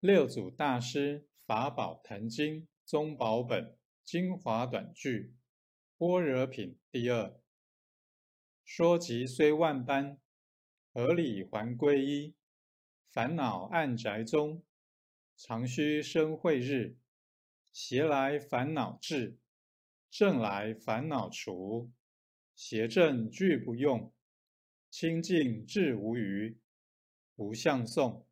六祖大师《法宝坛经》宗宝本精华短句，般若品第二。说即虽万般，而理还归一。烦恼暗宅中，常须生慧日。邪来烦恼至，正来烦恼除。邪正俱不用，清净至无余。无相送。